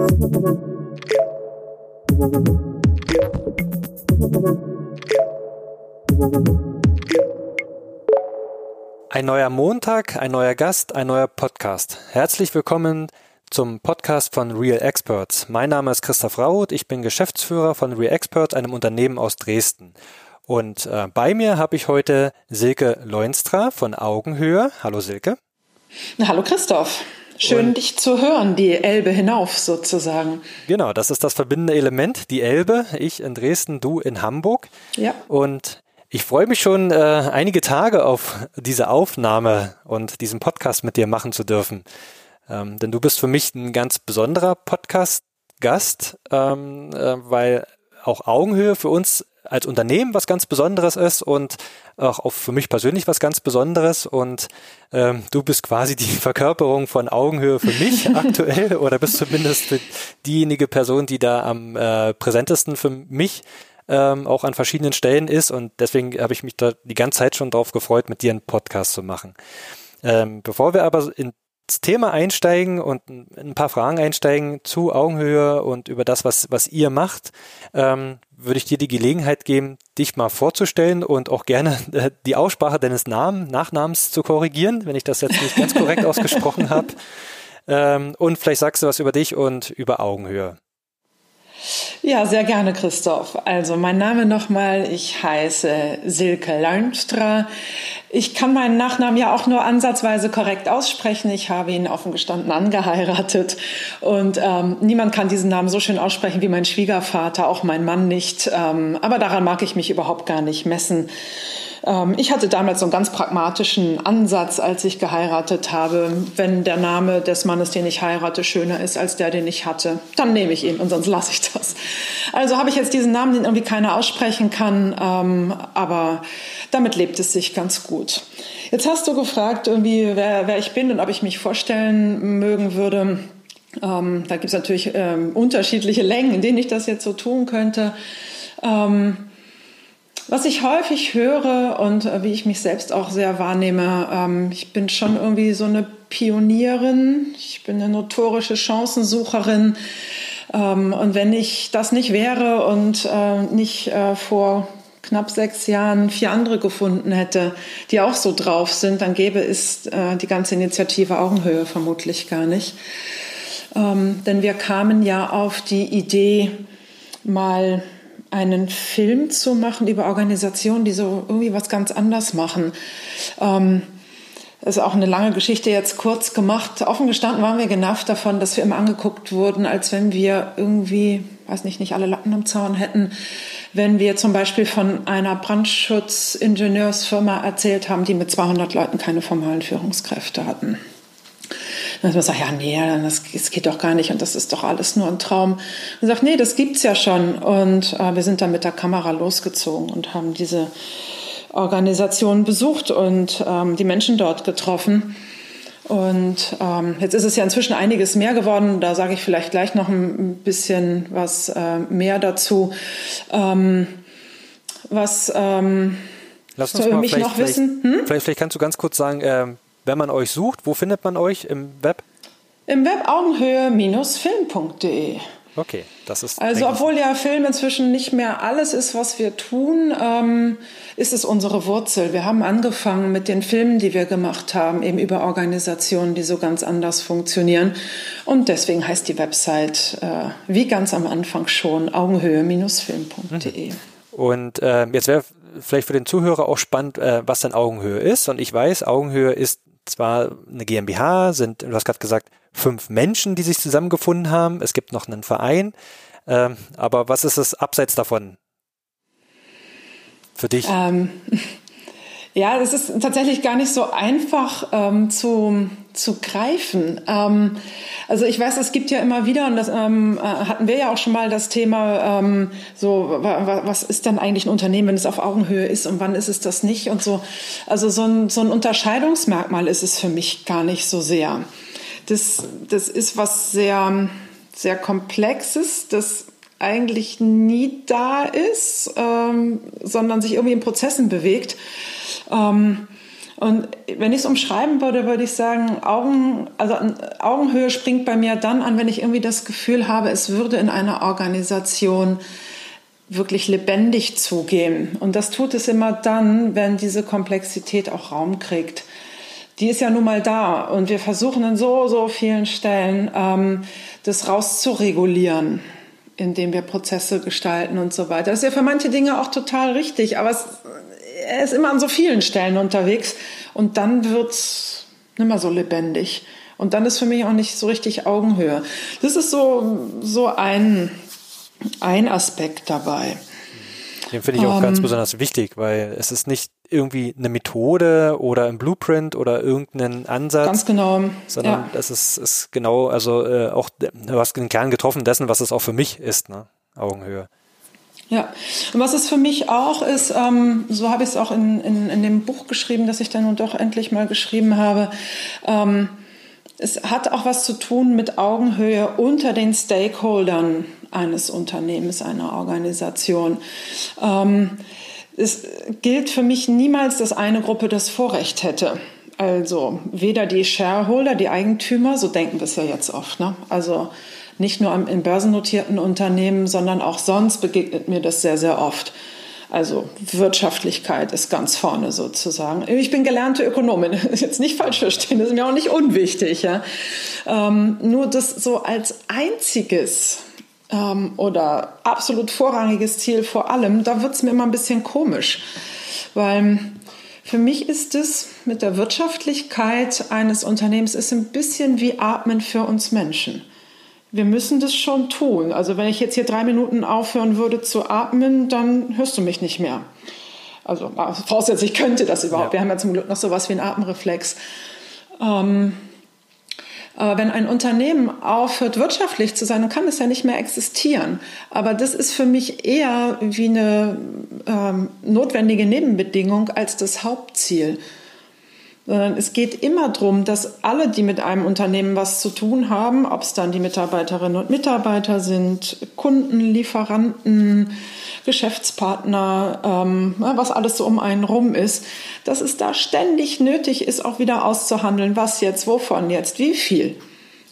Ein neuer Montag, ein neuer Gast, ein neuer Podcast. Herzlich willkommen zum Podcast von Real Experts. Mein Name ist Christoph Raut, ich bin Geschäftsführer von Real Experts, einem Unternehmen aus Dresden. Und äh, bei mir habe ich heute Silke Leunstra von Augenhöhe. Hallo Silke. Hallo Christoph. Schön, und dich zu hören, die Elbe hinauf sozusagen. Genau, das ist das verbindende Element, die Elbe. Ich in Dresden, du in Hamburg. Ja. Und ich freue mich schon äh, einige Tage auf diese Aufnahme und diesen Podcast mit dir machen zu dürfen. Ähm, denn du bist für mich ein ganz besonderer Podcast-Gast, ähm, äh, weil auch Augenhöhe für uns als Unternehmen was ganz Besonderes ist und auch für mich persönlich was ganz Besonderes. Und ähm, du bist quasi die Verkörperung von Augenhöhe für mich aktuell oder bist zumindest diejenige Person, die da am äh, präsentesten für mich ähm, auch an verschiedenen Stellen ist und deswegen habe ich mich da die ganze Zeit schon drauf gefreut, mit dir einen Podcast zu machen. Ähm, bevor wir aber ins Thema einsteigen und ein paar Fragen einsteigen zu Augenhöhe und über das, was, was ihr macht, ähm, würde ich dir die Gelegenheit geben, dich mal vorzustellen und auch gerne äh, die Aussprache deines Namen, Nachnamens zu korrigieren, wenn ich das jetzt nicht ganz korrekt ausgesprochen habe. Ähm, und vielleicht sagst du was über dich und über Augenhöhe. Ja, sehr gerne, Christoph. Also mein Name nochmal, ich heiße Silke Lernstra. Ich kann meinen Nachnamen ja auch nur ansatzweise korrekt aussprechen. Ich habe ihn offen gestanden angeheiratet und ähm, niemand kann diesen Namen so schön aussprechen wie mein Schwiegervater, auch mein Mann nicht. Ähm, aber daran mag ich mich überhaupt gar nicht messen. Ähm, ich hatte damals so einen ganz pragmatischen Ansatz, als ich geheiratet habe. Wenn der Name des Mannes, den ich heirate, schöner ist als der, den ich hatte, dann nehme ich ihn und sonst lasse ich das. Also habe ich jetzt diesen Namen, den irgendwie keiner aussprechen kann, ähm, aber damit lebt es sich ganz gut. Jetzt hast du gefragt, irgendwie, wer, wer ich bin und ob ich mich vorstellen mögen würde. Ähm, da gibt es natürlich ähm, unterschiedliche Längen, in denen ich das jetzt so tun könnte. Ähm, was ich häufig höre und äh, wie ich mich selbst auch sehr wahrnehme, ähm, ich bin schon irgendwie so eine Pionierin, ich bin eine notorische Chancensucherin. Ähm, und wenn ich das nicht wäre und äh, nicht äh, vor knapp sechs Jahren vier andere gefunden hätte, die auch so drauf sind, dann gäbe es äh, die ganze Initiative Augenhöhe vermutlich gar nicht. Ähm, denn wir kamen ja auf die Idee, mal einen Film zu machen über Organisationen, die so irgendwie was ganz anders machen. Ähm, das ist auch eine lange Geschichte jetzt kurz gemacht. Offen gestanden waren wir genervt davon, dass wir immer angeguckt wurden, als wenn wir irgendwie, weiß nicht, nicht alle Latten am Zaun hätten, wenn wir zum Beispiel von einer Brandschutzingenieursfirma erzählt haben, die mit 200 Leuten keine formalen Führungskräfte hatten. Dann man sagt, ja, nee, das, das, geht doch gar nicht und das ist doch alles nur ein Traum. Und sagt, nee, das gibt's ja schon. Und äh, wir sind dann mit der Kamera losgezogen und haben diese Organisation besucht und ähm, die Menschen dort getroffen. Und ähm, jetzt ist es ja inzwischen einiges mehr geworden. Da sage ich vielleicht gleich noch ein bisschen was äh, mehr dazu. Ähm, was ähm, Lass uns mal mich noch wissen? Hm? Vielleicht, vielleicht, kannst du ganz kurz sagen, ähm, wenn man euch sucht, wo findet man euch im Web? Im Web augenhöhe-film.de. Okay, das ist. Also, obwohl ja Film inzwischen nicht mehr alles ist, was wir tun, ähm, ist es unsere Wurzel. Wir haben angefangen mit den Filmen, die wir gemacht haben, eben über Organisationen, die so ganz anders funktionieren. Und deswegen heißt die Website, äh, wie ganz am Anfang schon, augenhöhe-film.de. Mhm. Und äh, jetzt wäre vielleicht für den Zuhörer auch spannend, äh, was denn Augenhöhe ist. Und ich weiß, Augenhöhe ist zwar eine GmbH, sind, du hast gerade gesagt, fünf Menschen, die sich zusammengefunden haben. Es gibt noch einen Verein. Ähm, aber was ist es abseits davon für dich? Ähm, ja, es ist tatsächlich gar nicht so einfach ähm, zu, zu greifen. Ähm, also ich weiß, es gibt ja immer wieder, und das ähm, äh, hatten wir ja auch schon mal das Thema, ähm, so was ist denn eigentlich ein Unternehmen, wenn es auf Augenhöhe ist und wann ist es das nicht und so. Also so ein, so ein Unterscheidungsmerkmal ist es für mich gar nicht so sehr. Das, das ist was sehr, sehr Komplexes, das eigentlich nie da ist, ähm, sondern sich irgendwie in Prozessen bewegt. Ähm, Und wenn ich es umschreiben würde, würde ich sagen, Augen, also Augenhöhe springt bei mir dann an, wenn ich irgendwie das Gefühl habe, es würde in einer Organisation wirklich lebendig zugehen. Und das tut es immer dann, wenn diese Komplexität auch Raum kriegt. Die ist ja nun mal da und wir versuchen an so, so vielen Stellen, ähm, das rauszuregulieren, indem wir Prozesse gestalten und so weiter. Das ist ja für manche Dinge auch total richtig, aber es, er ist immer an so vielen Stellen unterwegs und dann wird's nicht mehr so lebendig. Und dann ist für mich auch nicht so richtig Augenhöhe. Das ist so, so ein, ein Aspekt dabei. Den finde ich auch um, ganz ähm, besonders wichtig, weil es ist nicht irgendwie eine Methode oder ein Blueprint oder irgendeinen Ansatz. Ganz genau. Sondern ja. das ist, ist genau, also äh, auch, du hast den Kern getroffen dessen, was es auch für mich ist, ne? Augenhöhe. Ja, und was es für mich auch ist, ähm, so habe ich es auch in, in, in dem Buch geschrieben, das ich dann nun doch endlich mal geschrieben habe, ähm, es hat auch was zu tun mit Augenhöhe unter den Stakeholdern eines Unternehmens, einer Organisation. Ähm, es gilt für mich niemals, dass eine Gruppe das Vorrecht hätte. Also weder die Shareholder, die Eigentümer, so denken wir es ja jetzt oft. Ne? Also nicht nur in börsennotierten Unternehmen, sondern auch sonst begegnet mir das sehr, sehr oft. Also Wirtschaftlichkeit ist ganz vorne sozusagen. Ich bin gelernte Ökonomin, jetzt nicht falsch verstehen, das ist mir auch nicht unwichtig. Ja? Ähm, nur das so als einziges ähm, oder absolut vorrangiges Ziel vor allem, da wird es mir immer ein bisschen komisch, weil für mich ist es mit der Wirtschaftlichkeit eines Unternehmens ist ein bisschen wie Atmen für uns Menschen. Wir müssen das schon tun. Also wenn ich jetzt hier drei Minuten aufhören würde zu atmen, dann hörst du mich nicht mehr. Also voraussetzt, ich könnte das überhaupt. Ja. Wir haben ja zum Glück noch sowas wie einen Atemreflex. Ähm, wenn ein Unternehmen aufhört, wirtschaftlich zu sein, dann kann es ja nicht mehr existieren. Aber das ist für mich eher wie eine ähm, notwendige Nebenbedingung als das Hauptziel sondern es geht immer darum, dass alle, die mit einem Unternehmen was zu tun haben, ob es dann die Mitarbeiterinnen und Mitarbeiter sind, Kunden, Lieferanten, Geschäftspartner, ähm, was alles so um einen rum ist, dass es da ständig nötig ist, auch wieder auszuhandeln, was jetzt, wovon jetzt, wie viel.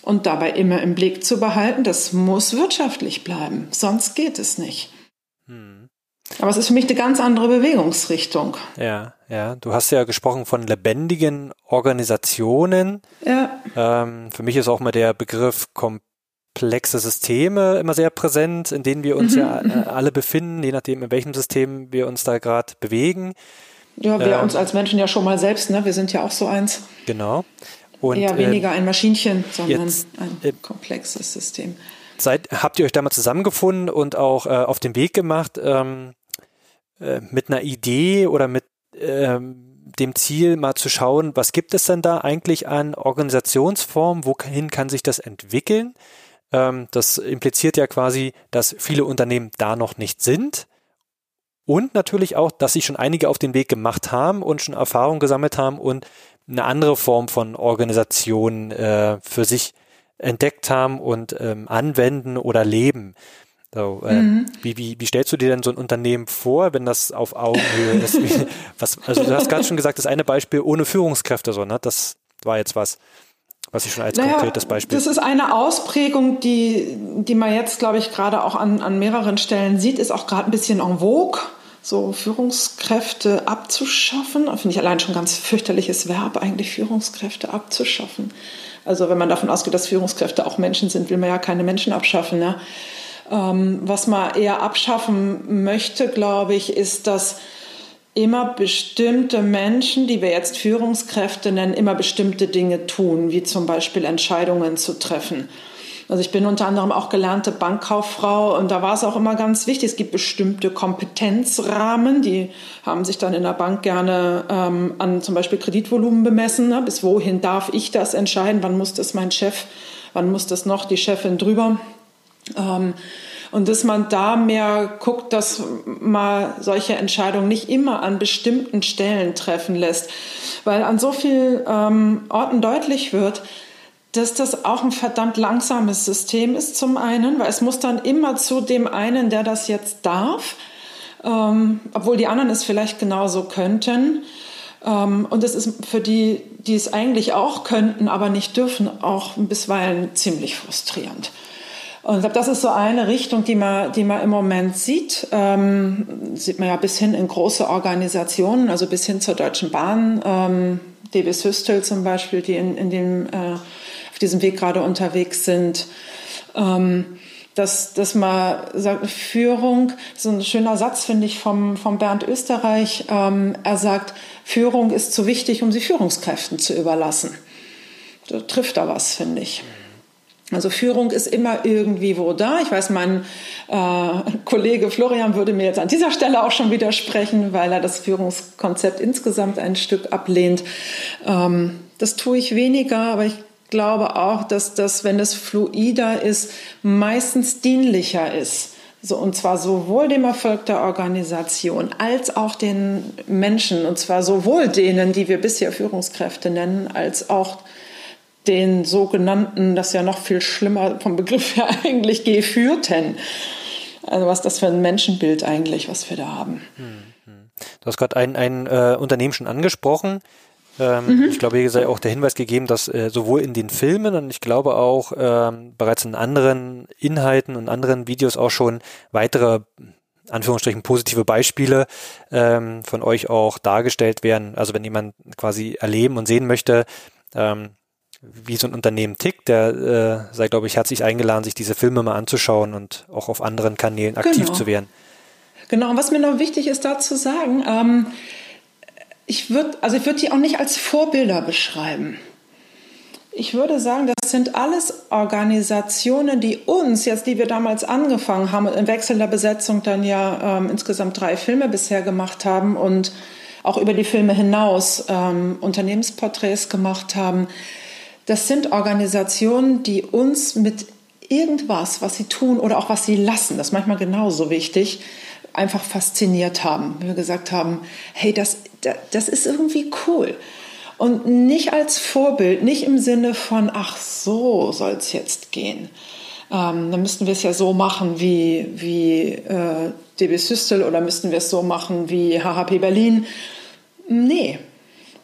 Und dabei immer im Blick zu behalten, das muss wirtschaftlich bleiben, sonst geht es nicht. Hm. Aber es ist für mich eine ganz andere Bewegungsrichtung. Ja, ja. Du hast ja gesprochen von lebendigen Organisationen. Ja. Ähm, für mich ist auch mal der Begriff komplexe Systeme immer sehr präsent, in denen wir uns mhm. ja äh, alle befinden, je nachdem, in welchem System wir uns da gerade bewegen. Ja, wir ähm, uns als Menschen ja schon mal selbst, ne? Wir sind ja auch so eins. Genau. Und, Eher weniger äh, ein Maschinchen, sondern jetzt, ein äh, komplexes System. Seid, habt ihr euch damals zusammengefunden und auch äh, auf den Weg gemacht, ähm, äh, mit einer Idee oder mit ähm, dem Ziel, mal zu schauen, was gibt es denn da eigentlich an Organisationsformen, wohin kann sich das entwickeln? Ähm, das impliziert ja quasi, dass viele Unternehmen da noch nicht sind. Und natürlich auch, dass sich schon einige auf den Weg gemacht haben und schon Erfahrung gesammelt haben und eine andere Form von Organisation äh, für sich entdeckt haben und ähm, anwenden oder leben. So, äh, mhm. wie, wie, wie stellst du dir denn so ein Unternehmen vor, wenn das auf Augenhöhe ist? Wie, was, also du hast gerade schon gesagt, das eine Beispiel ohne Führungskräfte, so, ne? Das war jetzt was, was ich schon als naja, konkretes Beispiel. Das ist eine Ausprägung, die, die man jetzt, glaube ich, gerade auch an, an mehreren Stellen sieht, ist auch gerade ein bisschen en vogue so Führungskräfte abzuschaffen. Finde ich allein schon ein ganz fürchterliches Verb, eigentlich Führungskräfte abzuschaffen. Also wenn man davon ausgeht, dass Führungskräfte auch Menschen sind, will man ja keine Menschen abschaffen. Ne? Ähm, was man eher abschaffen möchte, glaube ich, ist, dass immer bestimmte Menschen, die wir jetzt Führungskräfte nennen, immer bestimmte Dinge tun, wie zum Beispiel Entscheidungen zu treffen. Also ich bin unter anderem auch gelernte Bankkauffrau und da war es auch immer ganz wichtig. Es gibt bestimmte Kompetenzrahmen, die haben sich dann in der Bank gerne ähm, an zum Beispiel Kreditvolumen bemessen. Ne? Bis wohin darf ich das entscheiden? Wann muss das mein Chef? Wann muss das noch die Chefin drüber? Ähm, und dass man da mehr guckt, dass man solche Entscheidungen nicht immer an bestimmten Stellen treffen lässt, weil an so vielen ähm, Orten deutlich wird, dass das auch ein verdammt langsames System ist zum einen, weil es muss dann immer zu dem einen, der das jetzt darf, ähm, obwohl die anderen es vielleicht genauso könnten. Ähm, und das ist für die, die es eigentlich auch könnten, aber nicht dürfen, auch bisweilen ziemlich frustrierend. Und ich glaube, das ist so eine Richtung, die man, die man im Moment sieht. Ähm, sieht man ja bis hin in große Organisationen, also bis hin zur Deutschen Bahn, ähm, DB Systel zum Beispiel, die in, in dem, äh, auf diesem Weg gerade unterwegs sind. Ähm, dass, dass man sagt, Führung, so ein schöner Satz, finde ich, vom, vom Bernd Österreich. Ähm, er sagt, Führung ist zu wichtig, um sie Führungskräften zu überlassen. Da trifft da was, finde ich. Also Führung ist immer irgendwie wo da. Ich weiß, mein äh, Kollege Florian würde mir jetzt an dieser Stelle auch schon widersprechen, weil er das Führungskonzept insgesamt ein Stück ablehnt. Ähm, das tue ich weniger, aber ich glaube auch, dass das, wenn es fluider ist, meistens dienlicher ist. So, und zwar sowohl dem Erfolg der Organisation als auch den Menschen. Und zwar sowohl denen, die wir bisher Führungskräfte nennen, als auch den sogenannten, das ist ja noch viel schlimmer vom Begriff her eigentlich, Geführten. Also was das für ein Menschenbild eigentlich, was wir da haben. Du hast gerade ein, ein äh, Unternehmen schon angesprochen. Ähm, mhm. Ich glaube, hier sei auch der Hinweis gegeben, dass äh, sowohl in den Filmen und ich glaube auch ähm, bereits in anderen Inhalten und anderen Videos auch schon weitere Anführungsstrichen positive Beispiele ähm, von euch auch dargestellt werden. Also wenn jemand quasi erleben und sehen möchte, ähm, wie so ein Unternehmen tickt, der äh, sei, glaube ich, herzlich eingeladen, sich diese Filme mal anzuschauen und auch auf anderen Kanälen aktiv genau. zu werden. Genau, und was mir noch wichtig ist, da zu sagen, ähm, ich würde, also ich würde die auch nicht als Vorbilder beschreiben. Ich würde sagen, das sind alles Organisationen, die uns, jetzt die wir damals angefangen haben, in wechselnder Besetzung dann ja ähm, insgesamt drei Filme bisher gemacht haben und auch über die Filme hinaus ähm, Unternehmensporträts gemacht haben das sind Organisationen, die uns mit irgendwas, was sie tun oder auch was sie lassen, das ist manchmal genauso wichtig, einfach fasziniert haben. Wir gesagt haben, hey, das, das ist irgendwie cool. Und nicht als Vorbild, nicht im Sinne von, ach so soll es jetzt gehen. Ähm, dann müssten wir es ja so machen wie, wie äh, DB Systel oder müssten wir es so machen wie HHP Berlin. Nee,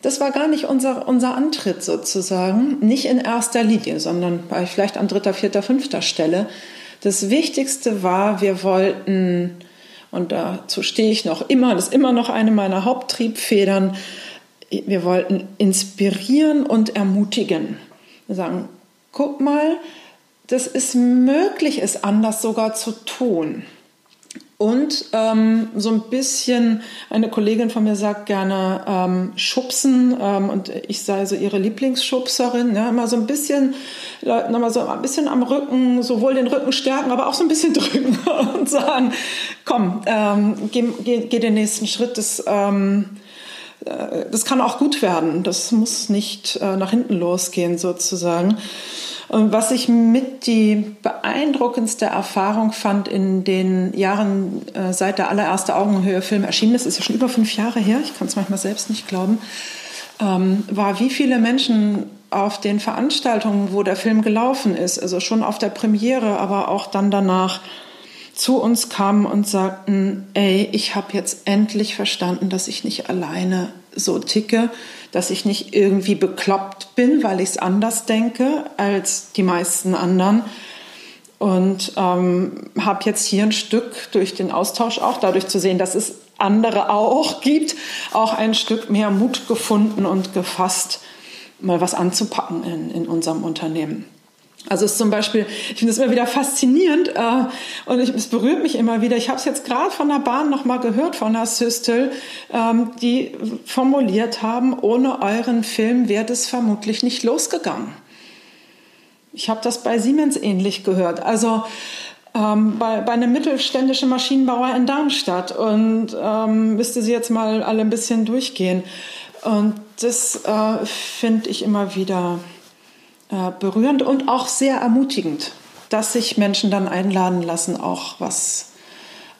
das war gar nicht unser, unser Antritt sozusagen, nicht in erster Linie, sondern bei vielleicht an dritter, vierter, fünfter Stelle. Das Wichtigste war, wir wollten, und dazu stehe ich noch immer, das ist immer noch eine meiner Haupttriebfedern, wir wollten inspirieren und ermutigen. Wir sagen, guck mal, das ist möglich, es anders sogar zu tun. Und ähm, so ein bisschen, eine Kollegin von mir sagt gerne ähm, schubsen ähm, und ich sei so ihre Lieblingsschubserin, ja, immer so ein bisschen, Leuten immer so ein bisschen am Rücken, sowohl den Rücken stärken, aber auch so ein bisschen drücken und sagen, komm, ähm, geh, geh, geh den nächsten Schritt, das, ähm, äh, das kann auch gut werden, das muss nicht äh, nach hinten losgehen sozusagen. Und was ich mit die beeindruckendste Erfahrung fand in den Jahren äh, seit der allererste Augenhöhe-Film erschienen ist, ist ja schon über fünf Jahre her, ich kann es manchmal selbst nicht glauben, ähm, war, wie viele Menschen auf den Veranstaltungen, wo der Film gelaufen ist, also schon auf der Premiere, aber auch dann danach, zu uns kamen und sagten, ey, ich habe jetzt endlich verstanden, dass ich nicht alleine so ticke, dass ich nicht irgendwie bekloppt bin, weil ich es anders denke als die meisten anderen. Und ähm, habe jetzt hier ein Stück durch den Austausch auch, dadurch zu sehen, dass es andere auch gibt, auch ein Stück mehr Mut gefunden und gefasst, mal was anzupacken in, in unserem Unternehmen. Also ist zum Beispiel, ich finde es immer wieder faszinierend äh, und ich, es berührt mich immer wieder. Ich habe es jetzt gerade von der Bahn noch mal gehört, von der Systel, ähm, die formuliert haben, ohne euren Film wäre das vermutlich nicht losgegangen. Ich habe das bei Siemens ähnlich gehört. Also ähm, bei, bei einem mittelständischen Maschinenbauer in Darmstadt und ähm, müsste sie jetzt mal alle ein bisschen durchgehen. Und das äh, finde ich immer wieder äh, berührend und auch sehr ermutigend, dass sich Menschen dann einladen lassen, auch was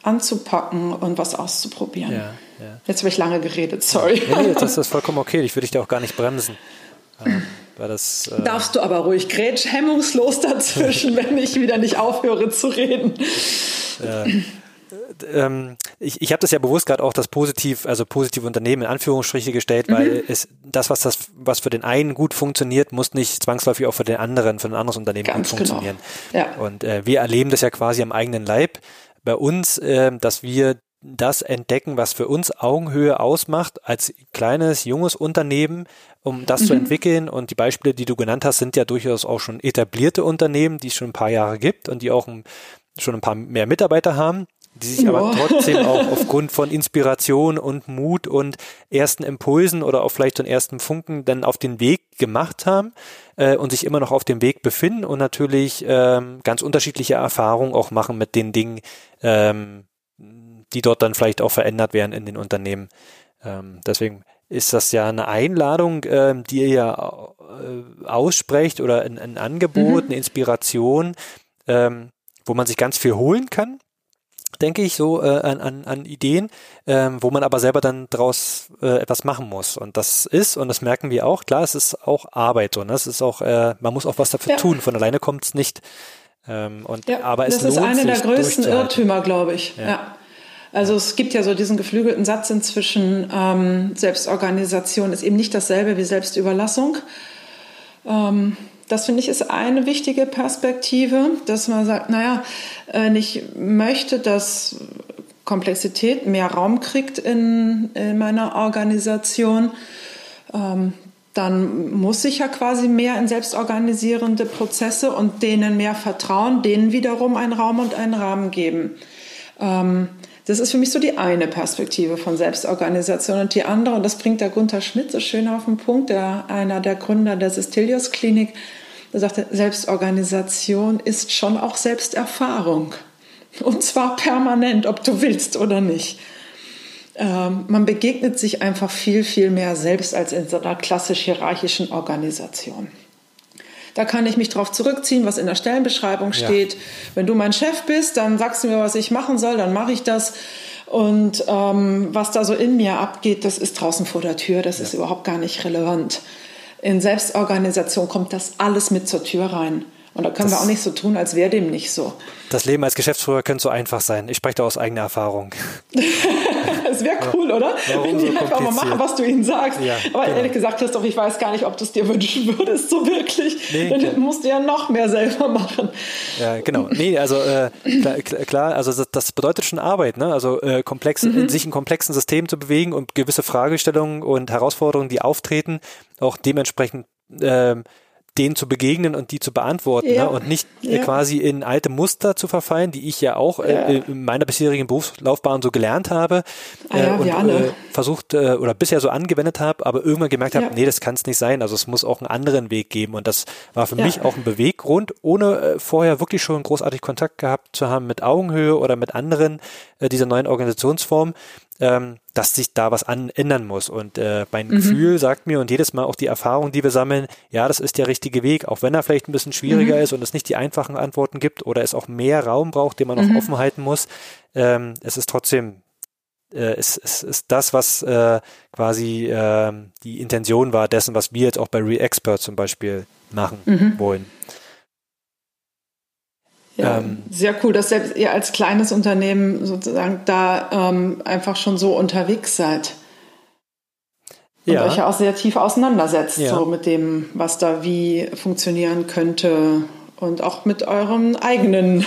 anzupacken und was auszuprobieren. Ja, ja. Jetzt habe ich lange geredet, sorry. Nee, nee, das ist vollkommen okay. Ich würde dich da auch gar nicht bremsen. Ähm, das, äh Darfst du aber ruhig grätsch hemmungslos dazwischen, wenn ich wieder nicht aufhöre zu reden. Äh, ähm, ich, ich habe das ja bewusst gerade auch das positiv, also positive Unternehmen in Anführungsstriche gestellt, weil mhm. es das, was das, was für den einen gut funktioniert, muss nicht zwangsläufig auch für den anderen, für ein anderes Unternehmen Ganz gut genau. funktionieren. Genau. Ja. Und äh, wir erleben das ja quasi am eigenen Leib bei uns, äh, dass wir das entdecken, was für uns Augenhöhe ausmacht als kleines, junges Unternehmen, um das mhm. zu entwickeln. Und die Beispiele, die du genannt hast, sind ja durchaus auch schon etablierte Unternehmen, die es schon ein paar Jahre gibt und die auch ein, schon ein paar mehr Mitarbeiter haben die sich aber trotzdem auch aufgrund von Inspiration und Mut und ersten Impulsen oder auch vielleicht den ersten Funken dann auf den Weg gemacht haben äh, und sich immer noch auf dem Weg befinden und natürlich ähm, ganz unterschiedliche Erfahrungen auch machen mit den Dingen, ähm, die dort dann vielleicht auch verändert werden in den Unternehmen. Ähm, deswegen ist das ja eine Einladung, äh, die ihr ja äh, aussprecht oder ein, ein Angebot, mhm. eine Inspiration, ähm, wo man sich ganz viel holen kann denke ich, so äh, an, an, an Ideen, ähm, wo man aber selber dann daraus äh, etwas machen muss. Und das ist, und das merken wir auch, klar, es ist auch Arbeit und ne? es ist auch, äh, man muss auch was dafür ja. tun. Von alleine kommt es nicht. Ähm, und, ja, aber es das ist einer der größten Irrtümer, glaube ich. Ja. ja. Also es gibt ja so diesen geflügelten Satz inzwischen, ähm, Selbstorganisation ist eben nicht dasselbe wie Selbstüberlassung. Ähm, das finde ich ist eine wichtige Perspektive, dass man sagt, naja, äh, ich möchte, dass Komplexität mehr Raum kriegt in, in meiner Organisation. Ähm, dann muss ich ja quasi mehr in selbstorganisierende Prozesse und denen mehr vertrauen, denen wiederum einen Raum und einen Rahmen geben. Ähm, das ist für mich so die eine Perspektive von Selbstorganisation. Und die andere, und das bringt der Gunther Schmidt so schön auf den Punkt, der, einer der Gründer der Sistelius Klinik, der sagte, Selbstorganisation ist schon auch Selbsterfahrung. Und zwar permanent, ob du willst oder nicht. Ähm, man begegnet sich einfach viel, viel mehr selbst als in so einer klassisch hierarchischen Organisation. Da kann ich mich darauf zurückziehen, was in der Stellenbeschreibung steht. Ja. Wenn du mein Chef bist, dann sagst du mir, was ich machen soll, dann mache ich das. Und ähm, was da so in mir abgeht, das ist draußen vor der Tür, das ja. ist überhaupt gar nicht relevant. In Selbstorganisation kommt das alles mit zur Tür rein. Und da können das, wir auch nicht so tun, als wäre dem nicht so. Das Leben als Geschäftsführer könnte so einfach sein. Ich spreche da aus eigener Erfahrung. Es wäre cool, oder? Warum Wenn die so einfach mal machen, was du ihnen sagst. Ja, Aber genau. ehrlich gesagt, Christoph, ich weiß gar nicht, ob du es dir wünschen würdest, so wirklich. Nee, Dann musst du ja noch mehr selber machen. Ja, genau. Nee, also äh, klar, also das, das, bedeutet schon Arbeit, ne? Also äh, komplex, mhm. sich in komplexen Systemen zu bewegen und gewisse Fragestellungen und Herausforderungen, die auftreten, auch dementsprechend äh, denen zu begegnen und die zu beantworten ja. ne? und nicht äh, ja. quasi in alte Muster zu verfallen, die ich ja auch äh, in meiner bisherigen Berufslaufbahn so gelernt habe ah, äh, und äh, versucht äh, oder bisher so angewendet habe, aber irgendwann gemerkt habe, nee, das kann es nicht sein. Also es muss auch einen anderen Weg geben und das war für mich auch ein Beweggrund, ohne äh, vorher wirklich schon großartig Kontakt gehabt zu haben mit Augenhöhe oder mit anderen dieser neuen Organisationsformen ähm, dass sich da was an, ändern muss. Und äh, mein mhm. Gefühl sagt mir und jedes Mal auch die Erfahrung, die wir sammeln, ja, das ist der richtige Weg, auch wenn er vielleicht ein bisschen schwieriger mhm. ist und es nicht die einfachen Antworten gibt oder es auch mehr Raum braucht, den man mhm. auch offen halten muss. Ähm, es ist trotzdem äh, es, es ist das, was äh, quasi äh, die Intention war dessen, was wir jetzt auch bei ReExpert zum Beispiel machen mhm. wollen. Ja, ähm, sehr cool, dass selbst ihr als kleines Unternehmen sozusagen da ähm, einfach schon so unterwegs seid. Und ja. euch ja auch sehr tief auseinandersetzt, ja. so mit dem, was da wie funktionieren könnte und auch mit euren eigenen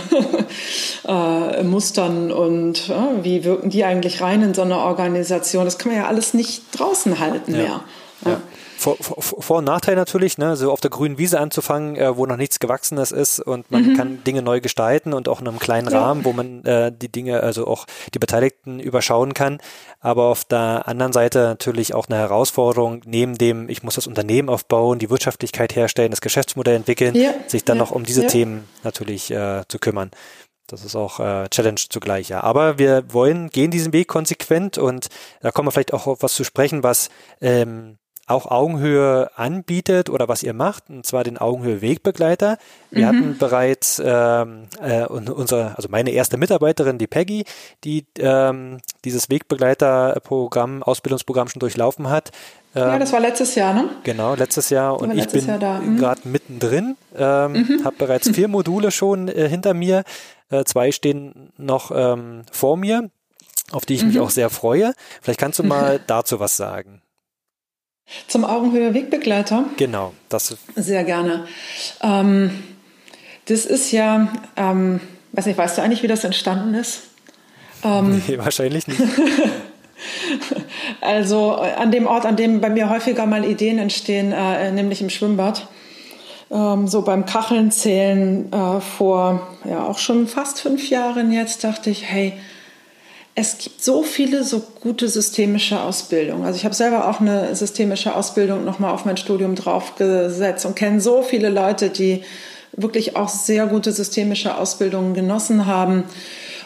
äh, Mustern und äh, wie wirken die eigentlich rein in so eine Organisation. Das kann man ja alles nicht draußen halten ja. mehr. Ja. Vor, vor, Vor- und Nachteil natürlich, ne, so auf der grünen Wiese anzufangen, äh, wo noch nichts Gewachsenes ist und man mhm. kann Dinge neu gestalten und auch in einem kleinen ja. Rahmen, wo man äh, die Dinge, also auch die Beteiligten überschauen kann. Aber auf der anderen Seite natürlich auch eine Herausforderung, neben dem, ich muss das Unternehmen aufbauen, die Wirtschaftlichkeit herstellen, das Geschäftsmodell entwickeln, ja. sich dann ja. noch um diese Themen natürlich äh, zu kümmern. Das ist auch äh, Challenge zugleich, ja. Aber wir wollen, gehen diesen Weg konsequent und da kommen wir vielleicht auch auf was zu sprechen, was ähm, auch Augenhöhe anbietet oder was ihr macht, und zwar den Augenhöhe Wegbegleiter. Wir mhm. hatten bereits ähm, äh, unsere, also meine erste Mitarbeiterin, die Peggy, die ähm, dieses Wegbegleiterprogramm, Ausbildungsprogramm schon durchlaufen hat. Ähm, ja, das war letztes Jahr, ne? Genau, letztes Jahr und ich bin mhm. gerade mittendrin, ähm, mhm. habe bereits vier Module schon äh, hinter mir Äh, zwei stehen noch ähm, vor mir, auf die ich mhm. mich auch sehr freue. Vielleicht kannst du mal dazu was sagen. Zum Augenhöhe Wegbegleiter? Genau, das. Sehr gerne. Ähm, das ist ja, ähm, weiß nicht, weißt du eigentlich, wie das entstanden ist? Ähm, nee, wahrscheinlich nicht. also an dem Ort, an dem bei mir häufiger mal Ideen entstehen, äh, nämlich im Schwimmbad. Ähm, so beim Kacheln zählen äh, vor ja auch schon fast fünf Jahren jetzt dachte ich, hey, es gibt so viele so gute systemische Ausbildungen. Also ich habe selber auch eine systemische Ausbildung nochmal auf mein Studium draufgesetzt und kenne so viele Leute, die wirklich auch sehr gute systemische Ausbildungen genossen haben.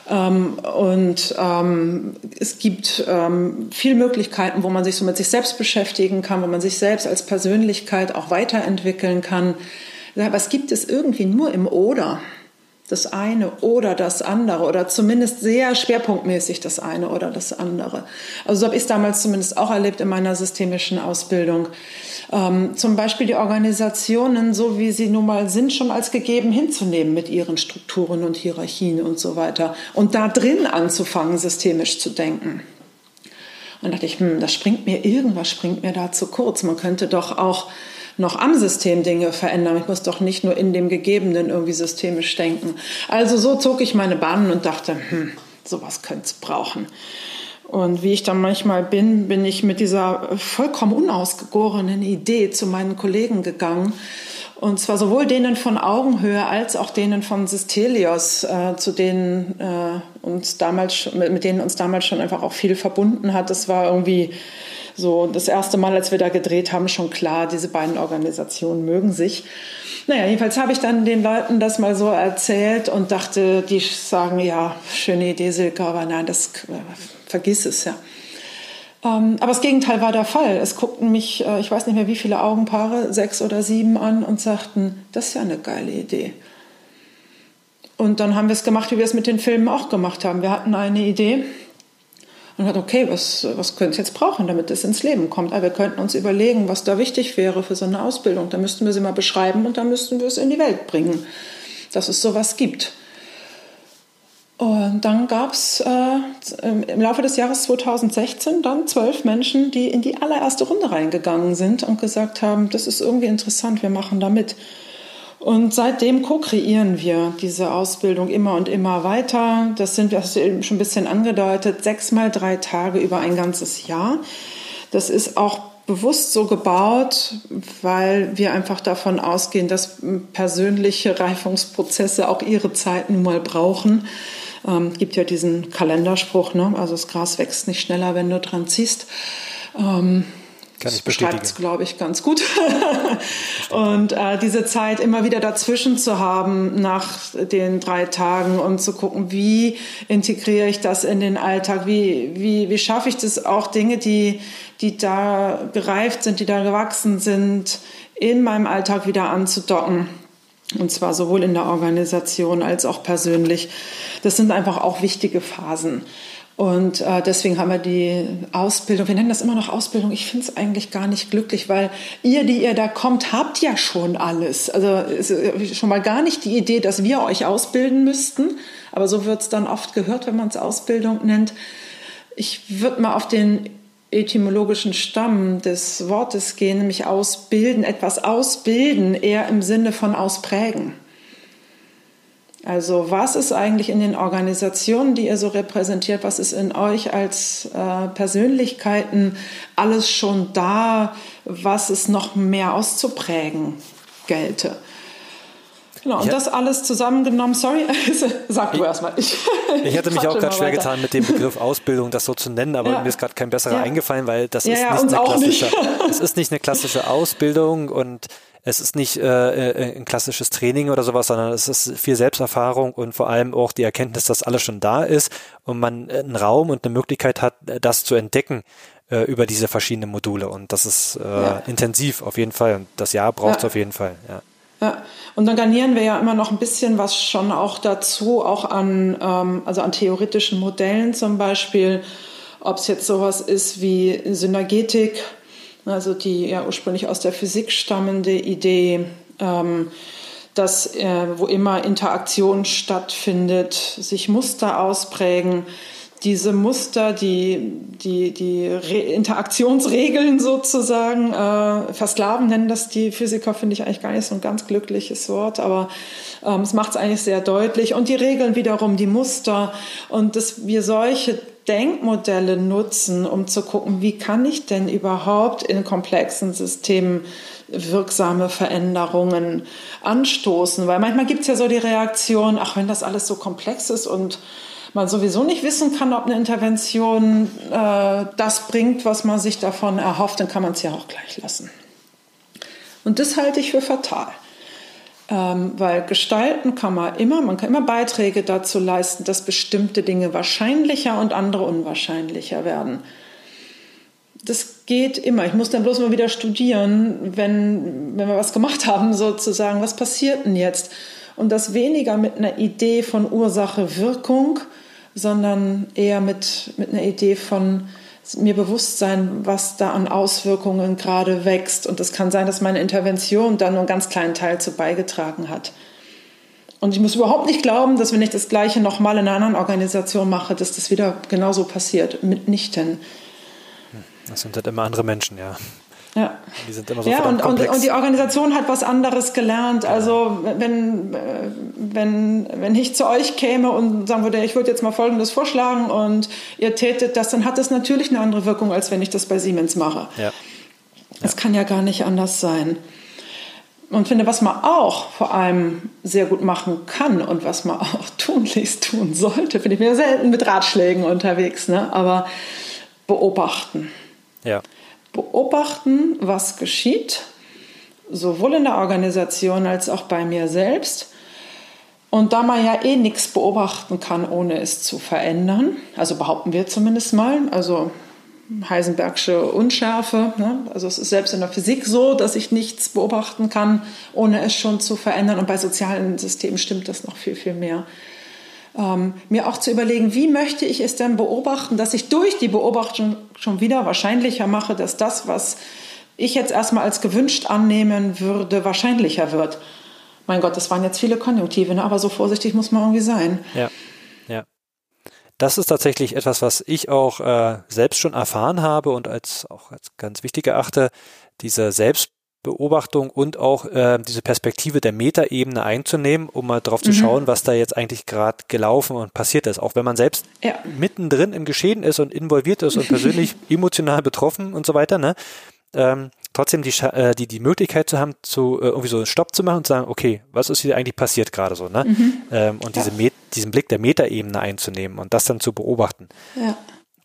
Ähm, und ähm, es gibt ähm, viele Möglichkeiten, wo man sich so mit sich selbst beschäftigen kann, wo man sich selbst als Persönlichkeit auch weiterentwickeln kann. Aber es gibt es irgendwie nur im Oder das eine oder das andere oder zumindest sehr schwerpunktmäßig das eine oder das andere. Also so habe ich es damals zumindest auch erlebt in meiner systemischen Ausbildung. Ähm, zum Beispiel die Organisationen, so wie sie nun mal sind, schon als gegeben hinzunehmen mit ihren Strukturen und Hierarchien und so weiter. Und da drin anzufangen, systemisch zu denken. Und dachte ich, hm, das springt mir, irgendwas springt mir da zu kurz. Man könnte doch auch noch am System Dinge verändern. Ich muss doch nicht nur in dem Gegebenen irgendwie systemisch denken. Also so zog ich meine Bahnen und dachte, hm, sowas könnte es brauchen. Und wie ich dann manchmal bin, bin ich mit dieser vollkommen unausgegorenen Idee zu meinen Kollegen gegangen. Und zwar sowohl denen von Augenhöhe als auch denen von Sistelios, äh, zu denen äh, uns damals, mit denen uns damals schon einfach auch viel verbunden hat. Das war irgendwie so das erste Mal, als wir da gedreht haben, schon klar, diese beiden Organisationen mögen sich. Naja, jedenfalls habe ich dann den Leuten das mal so erzählt und dachte, die sagen, ja, schöne Idee, Silke, aber nein, das äh, vergiss es ja. Ähm, aber das Gegenteil war der Fall. Es guckten mich, äh, ich weiß nicht mehr wie viele Augenpaare, sechs oder sieben an und sagten, das ist ja eine geile Idee. Und dann haben wir es gemacht, wie wir es mit den Filmen auch gemacht haben. Wir hatten eine Idee, und hat, okay, was, was könnte es jetzt brauchen, damit es ins Leben kommt? Aber wir könnten uns überlegen, was da wichtig wäre für so eine Ausbildung. Da müssten wir sie mal beschreiben und dann müssten wir es in die Welt bringen, dass es sowas gibt. Und dann gab es äh, im Laufe des Jahres 2016 dann zwölf Menschen, die in die allererste Runde reingegangen sind und gesagt haben, das ist irgendwie interessant, wir machen da mit. Und seitdem co-kreieren wir diese Ausbildung immer und immer weiter. Das sind, das hast du eben schon ein bisschen angedeutet, sechs mal drei Tage über ein ganzes Jahr. Das ist auch bewusst so gebaut, weil wir einfach davon ausgehen, dass persönliche Reifungsprozesse auch ihre Zeit nun mal brauchen. Ähm, gibt ja diesen Kalenderspruch, ne? also das Gras wächst nicht schneller, wenn du dran ziehst. Ähm, kann ich bestätigen. Beschreibt glaube ich, ganz gut. und äh, diese Zeit immer wieder dazwischen zu haben nach den drei Tagen und zu gucken, wie integriere ich das in den Alltag, wie, wie, wie schaffe ich das auch Dinge, die, die da gereift sind, die da gewachsen sind, in meinem Alltag wieder anzudocken. Und zwar sowohl in der Organisation als auch persönlich. Das sind einfach auch wichtige Phasen. Und äh, deswegen haben wir die Ausbildung, wir nennen das immer noch Ausbildung. Ich finde es eigentlich gar nicht glücklich, weil ihr, die ihr da kommt, habt ja schon alles. Also ist schon mal gar nicht die Idee, dass wir euch ausbilden müssten. Aber so wird es dann oft gehört, wenn man es Ausbildung nennt. Ich würde mal auf den etymologischen Stamm des Wortes gehen, nämlich ausbilden, etwas ausbilden, eher im Sinne von ausprägen. Also was ist eigentlich in den Organisationen, die ihr so repräsentiert, was ist in euch als äh, Persönlichkeiten alles schon da, was es noch mehr auszuprägen gelte? Genau, und das alles zusammengenommen, sorry, sag du erstmal. Ich, ich hätte mich auch gerade schwer weiter. getan, mit dem Begriff Ausbildung das so zu nennen, aber ja. mir ist gerade kein besserer ja. eingefallen, weil das ja, ist, nicht eine klassische, nicht. es ist nicht eine klassische Ausbildung und es ist nicht äh, äh, ein klassisches Training oder sowas, sondern es ist viel Selbsterfahrung und vor allem auch die Erkenntnis, dass alles schon da ist und man einen Raum und eine Möglichkeit hat, das zu entdecken äh, über diese verschiedenen Module. Und das ist äh, ja. intensiv auf jeden Fall. Und das Jahr braucht es ja. auf jeden Fall. Ja. Ja, und dann garnieren wir ja immer noch ein bisschen was schon auch dazu, auch an, ähm, also an theoretischen Modellen zum Beispiel, ob es jetzt sowas ist wie Synergetik, also die ja ursprünglich aus der Physik stammende Idee, ähm, dass äh, wo immer Interaktion stattfindet, sich Muster ausprägen, diese Muster, die, die, die Re Interaktionsregeln sozusagen, äh, versklaven nennen das die Physiker, finde ich eigentlich gar nicht so ein ganz glückliches Wort, aber ähm, es macht es eigentlich sehr deutlich. Und die Regeln wiederum, die Muster und dass wir solche Denkmodelle nutzen, um zu gucken, wie kann ich denn überhaupt in komplexen Systemen wirksame Veränderungen anstoßen. Weil manchmal gibt es ja so die Reaktion, ach, wenn das alles so komplex ist und man sowieso nicht wissen kann, ob eine Intervention äh, das bringt, was man sich davon erhofft, dann kann man es ja auch gleich lassen. Und das halte ich für fatal. Ähm, weil gestalten kann man immer, man kann immer Beiträge dazu leisten, dass bestimmte Dinge wahrscheinlicher und andere unwahrscheinlicher werden. Das geht immer. Ich muss dann bloß mal wieder studieren, wenn, wenn wir was gemacht haben, sozusagen, was passiert denn jetzt? Und das weniger mit einer Idee von Ursache-Wirkung, sondern eher mit, mit einer Idee von mir bewusst sein, was da an Auswirkungen gerade wächst. Und es kann sein, dass meine Intervention da nur einen ganz kleinen Teil zu beigetragen hat. Und ich muss überhaupt nicht glauben, dass wenn ich das Gleiche nochmal in einer anderen Organisation mache, dass das wieder genauso passiert. Mitnichten. Das sind halt immer andere Menschen, ja. Ja, die sind immer so ja und, und, und, die Organisation hat was anderes gelernt. Also wenn, wenn, wenn ich zu euch käme und sagen würde, ich würde jetzt mal Folgendes vorschlagen und ihr tätet das, dann hat das natürlich eine andere Wirkung, als wenn ich das bei Siemens mache. Ja. Das ja. kann ja gar nicht anders sein. Und finde, was man auch vor allem sehr gut machen kann und was man auch tunlichst tun sollte, finde ich mir selten mit Ratschlägen unterwegs, ne? aber beobachten. Ja beobachten, was geschieht, sowohl in der Organisation als auch bei mir selbst. Und da man ja eh nichts beobachten kann, ohne es zu verändern, also behaupten wir zumindest mal, also Heisenbergsche Unschärfe, ne? also es ist selbst in der Physik so, dass ich nichts beobachten kann, ohne es schon zu verändern. Und bei sozialen Systemen stimmt das noch viel, viel mehr ähm, mir auch zu überlegen, wie möchte ich es denn beobachten, dass ich durch die Beobachtung schon wieder wahrscheinlicher mache, dass das, was ich jetzt erstmal als gewünscht annehmen würde, wahrscheinlicher wird. Mein Gott, das waren jetzt viele Konjunktive, ne? aber so vorsichtig muss man irgendwie sein. Ja, ja. Das ist tatsächlich etwas, was ich auch äh, selbst schon erfahren habe und als auch als ganz wichtig erachte, diese Selbst Beobachtung und auch äh, diese Perspektive der Metaebene einzunehmen, um mal drauf zu mhm. schauen, was da jetzt eigentlich gerade gelaufen und passiert ist. Auch wenn man selbst ja. mittendrin im Geschehen ist und involviert ist und persönlich emotional betroffen und so weiter, ne? Ähm, trotzdem die, äh, die, die Möglichkeit zu haben, zu äh, irgendwie so einen Stopp zu machen und zu sagen, okay, was ist hier eigentlich passiert gerade so, ne? Mhm. Ähm, und ja. diese Met diesen Blick der Metaebene einzunehmen und das dann zu beobachten. Ja.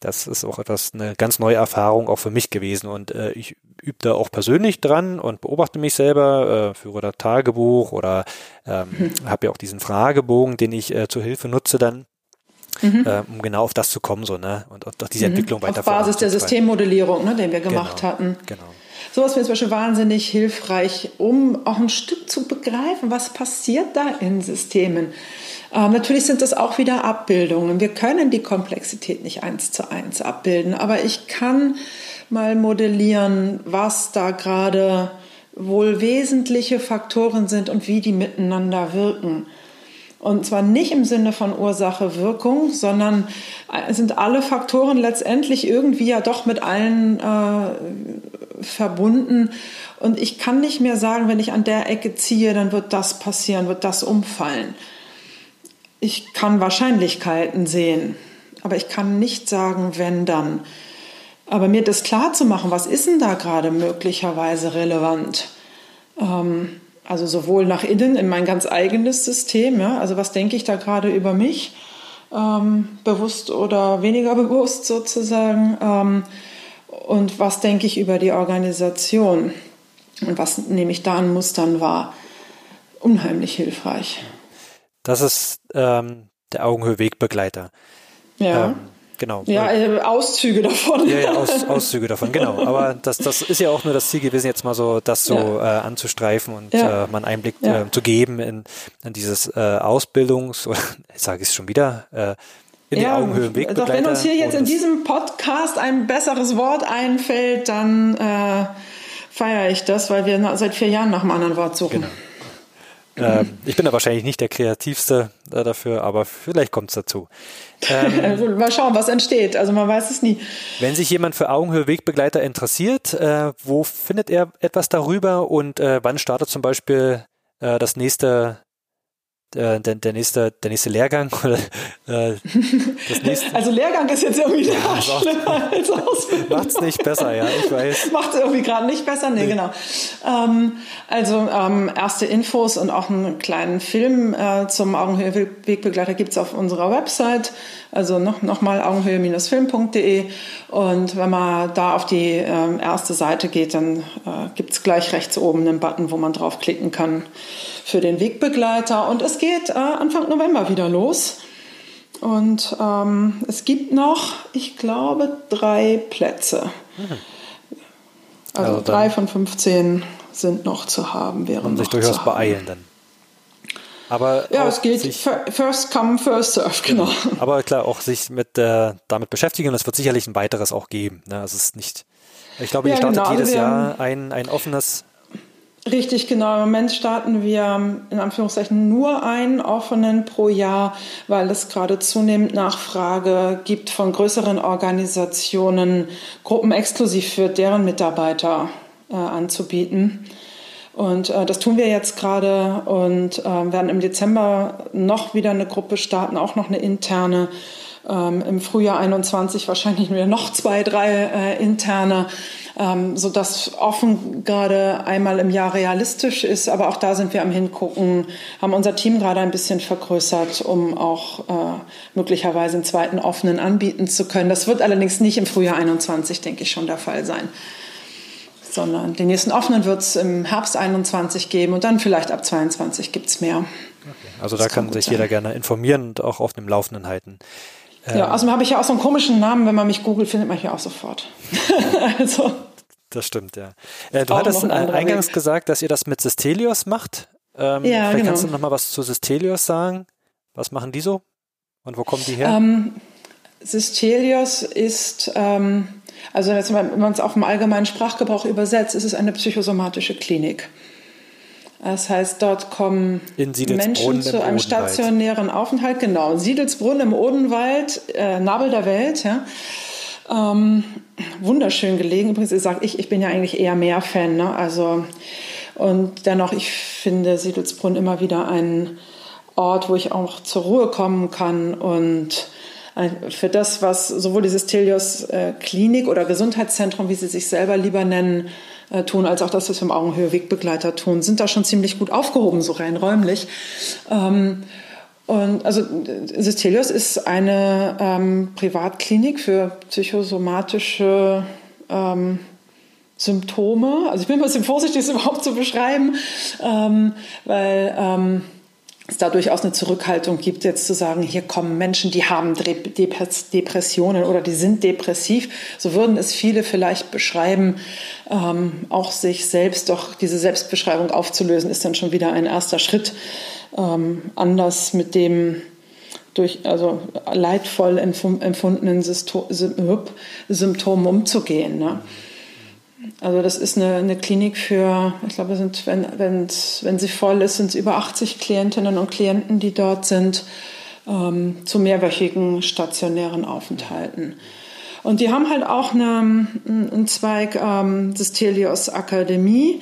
Das ist auch etwas, eine ganz neue Erfahrung auch für mich gewesen und äh, ich übe da auch persönlich dran und beobachte mich selber, äh, führe da Tagebuch oder ähm, mhm. habe ja auch diesen Fragebogen, den ich äh, zur Hilfe nutze dann. Mhm. Äh, um genau auf das zu kommen, so, ne? Und, und auch diese mhm. Entwicklung weiter Auf Basis der Systemmodellierung, ne, den wir gemacht genau, hatten. Genau. Sowas wäre zum Beispiel wahnsinnig hilfreich, um auch ein Stück zu begreifen, was passiert da in Systemen. Ähm, natürlich sind das auch wieder Abbildungen. Wir können die Komplexität nicht eins zu eins abbilden, aber ich kann mal modellieren, was da gerade wohl wesentliche Faktoren sind und wie die miteinander wirken. Und zwar nicht im Sinne von Ursache-Wirkung, sondern äh, sind alle Faktoren letztendlich irgendwie ja doch mit allen äh, verbunden. Und ich kann nicht mehr sagen, wenn ich an der Ecke ziehe, dann wird das passieren, wird das umfallen. Ich kann Wahrscheinlichkeiten sehen, aber ich kann nicht sagen, wenn dann. Aber mir das klar zu machen, was ist denn da gerade möglicherweise relevant? Ähm, also sowohl nach innen in mein ganz eigenes System, ja, also was denke ich da gerade über mich, ähm, bewusst oder weniger bewusst sozusagen, ähm, und was denke ich über die Organisation und was nehme ich da an Mustern wahr. Unheimlich hilfreich. Das ist ähm, der Augenhöhe-Wegbegleiter. Ja. Genau. Ja, äh, Auszüge davon. Ja, ja Aus, Auszüge davon, genau. Aber das, das ist ja auch nur das Ziel gewesen, jetzt mal so das so ja. äh, anzustreifen und ja. äh, mal einen Einblick äh, zu geben in, in dieses äh, Ausbildungs- oder sage ich es schon wieder, äh, in ja, die Augenhöhe Wegbegleiter. Doch wenn uns hier jetzt in diesem Podcast ein besseres Wort einfällt, dann äh, feiere ich das, weil wir seit vier Jahren nach einem anderen Wort suchen. Genau. Ähm, ich bin da wahrscheinlich nicht der kreativste äh, dafür, aber vielleicht kommt es dazu. Ähm, Mal schauen, was entsteht. Also man weiß es nie. Wenn sich jemand für Augenhöhe Wegbegleiter interessiert, äh, wo findet er etwas darüber und äh, wann startet zum Beispiel äh, das nächste der, der, der, nächste, der nächste Lehrgang oder äh, das nächste. Also Lehrgang ist jetzt irgendwie ja, schlimmer als Ausbildung. Macht's nicht besser, ja, ich weiß. Macht irgendwie gerade nicht besser, nee, nee. genau. Ähm, also ähm, erste Infos und auch einen kleinen Film äh, zum Augenhöhe-Wegbegleiter gibt's auf unserer Website. Also noch, noch mal augenhöhe-film.de und wenn man da auf die äh, erste Seite geht, dann äh, gibt's gleich rechts oben einen Button, wo man draufklicken kann für den Wegbegleiter. Und es geht äh, Anfang November wieder los. Und ähm, es gibt noch, ich glaube, drei Plätze. Mhm. Also, also drei von 15 sind noch zu haben, wären und sich durchaus beeilen dann. Aber ja, es geht first come, first serve, genau. genau. Aber klar, auch sich mit äh, damit beschäftigen und es wird sicherlich ein weiteres auch geben. Ne? Also es ist nicht, ich glaube, ihr ja, startet genau. jedes also Jahr ein, ein offenes Richtig, genau. Im Moment starten wir in Anführungszeichen nur einen offenen pro Jahr, weil es gerade zunehmend Nachfrage gibt von größeren Organisationen, Gruppen exklusiv für deren Mitarbeiter äh, anzubieten. Und äh, das tun wir jetzt gerade und äh, werden im Dezember noch wieder eine Gruppe starten, auch noch eine interne. Ähm, Im Frühjahr 21 wahrscheinlich wieder noch zwei, drei äh, interne ähm, so dass offen gerade einmal im Jahr realistisch ist. Aber auch da sind wir am Hingucken, haben unser Team gerade ein bisschen vergrößert, um auch äh, möglicherweise einen zweiten offenen anbieten zu können. Das wird allerdings nicht im Frühjahr 21, denke ich, schon der Fall sein sondern den nächsten offenen wird es im Herbst 21 geben und dann vielleicht ab 22 gibt es mehr. Okay. Also das da kann, kann sich sein. jeder gerne informieren und auch auf dem Laufenden halten. Ja, ähm, außerdem habe ich ja auch so einen komischen Namen, wenn man mich googelt, findet man mich auch sofort. also das stimmt, ja. Äh, du hattest ein eingangs Weg. gesagt, dass ihr das mit Systelios macht. Ähm, ja, vielleicht genau. kannst du noch mal was zu Systelios sagen. Was machen die so? Und wo kommen die her? Ähm, Systelios ist, ähm, also wenn man es auf dem allgemeinen Sprachgebrauch übersetzt, ist es eine psychosomatische Klinik. Das heißt, dort kommen Menschen zu einem stationären Aufenthalt. Genau, Siedelsbrunn im Odenwald, äh, Nabel der Welt. Ja. Ähm, wunderschön gelegen. Übrigens sage ich, ich bin ja eigentlich eher mehr Fan. Ne? Also, und dennoch, ich finde Siedelsbrunn immer wieder ein Ort, wo ich auch zur Ruhe kommen kann und für das, was sowohl dieses Telios äh, Klinik oder Gesundheitszentrum, wie sie sich selber lieber nennen, äh, tun, als auch das, was wir im Augenhöhe Wegbegleiter tun, sind da schon ziemlich gut aufgehoben, so rein räumlich. Ähm, und also Systelios ist eine ähm, Privatklinik für psychosomatische ähm, Symptome. Also ich bin ein bisschen vorsichtig, das überhaupt zu beschreiben, ähm, weil ähm, es da durchaus eine Zurückhaltung gibt, jetzt zu sagen, hier kommen Menschen, die haben Depressionen oder die sind depressiv. So würden es viele vielleicht beschreiben. Ähm, auch sich selbst, doch diese Selbstbeschreibung aufzulösen, ist dann schon wieder ein erster Schritt, ähm, anders mit dem durch also leidvoll empfundenen Symptomen umzugehen. Ne? Also das ist eine, eine Klinik für, ich glaube, sind, wenn, wenn, wenn sie voll ist, sind es über 80 Klientinnen und Klienten, die dort sind, ähm, zu mehrwöchigen stationären Aufenthalten. Und die haben halt auch eine, einen Zweig ähm, des Telios Akademie.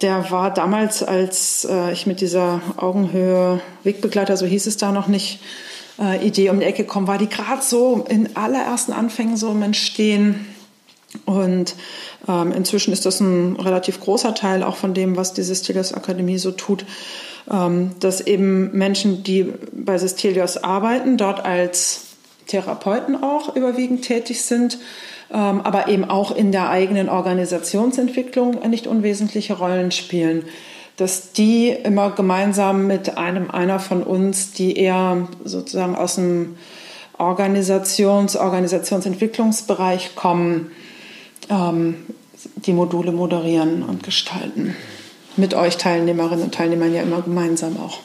Der war damals, als äh, ich mit dieser Augenhöhe Wegbegleiter, so hieß es da noch nicht, äh, Idee um die Ecke gekommen war, die gerade so in allerersten Anfängen so im Entstehen und ähm, inzwischen ist das ein relativ großer Teil auch von dem, was die Sistelios Akademie so tut, ähm, dass eben Menschen, die bei Sistelios arbeiten, dort als Therapeuten auch überwiegend tätig sind, ähm, aber eben auch in der eigenen Organisationsentwicklung nicht unwesentliche Rollen spielen. Dass die immer gemeinsam mit einem einer von uns, die eher sozusagen aus dem Organisations-, Organisationsentwicklungsbereich kommen, ähm, die Module moderieren und gestalten. Mit euch Teilnehmerinnen und Teilnehmern ja immer gemeinsam auch.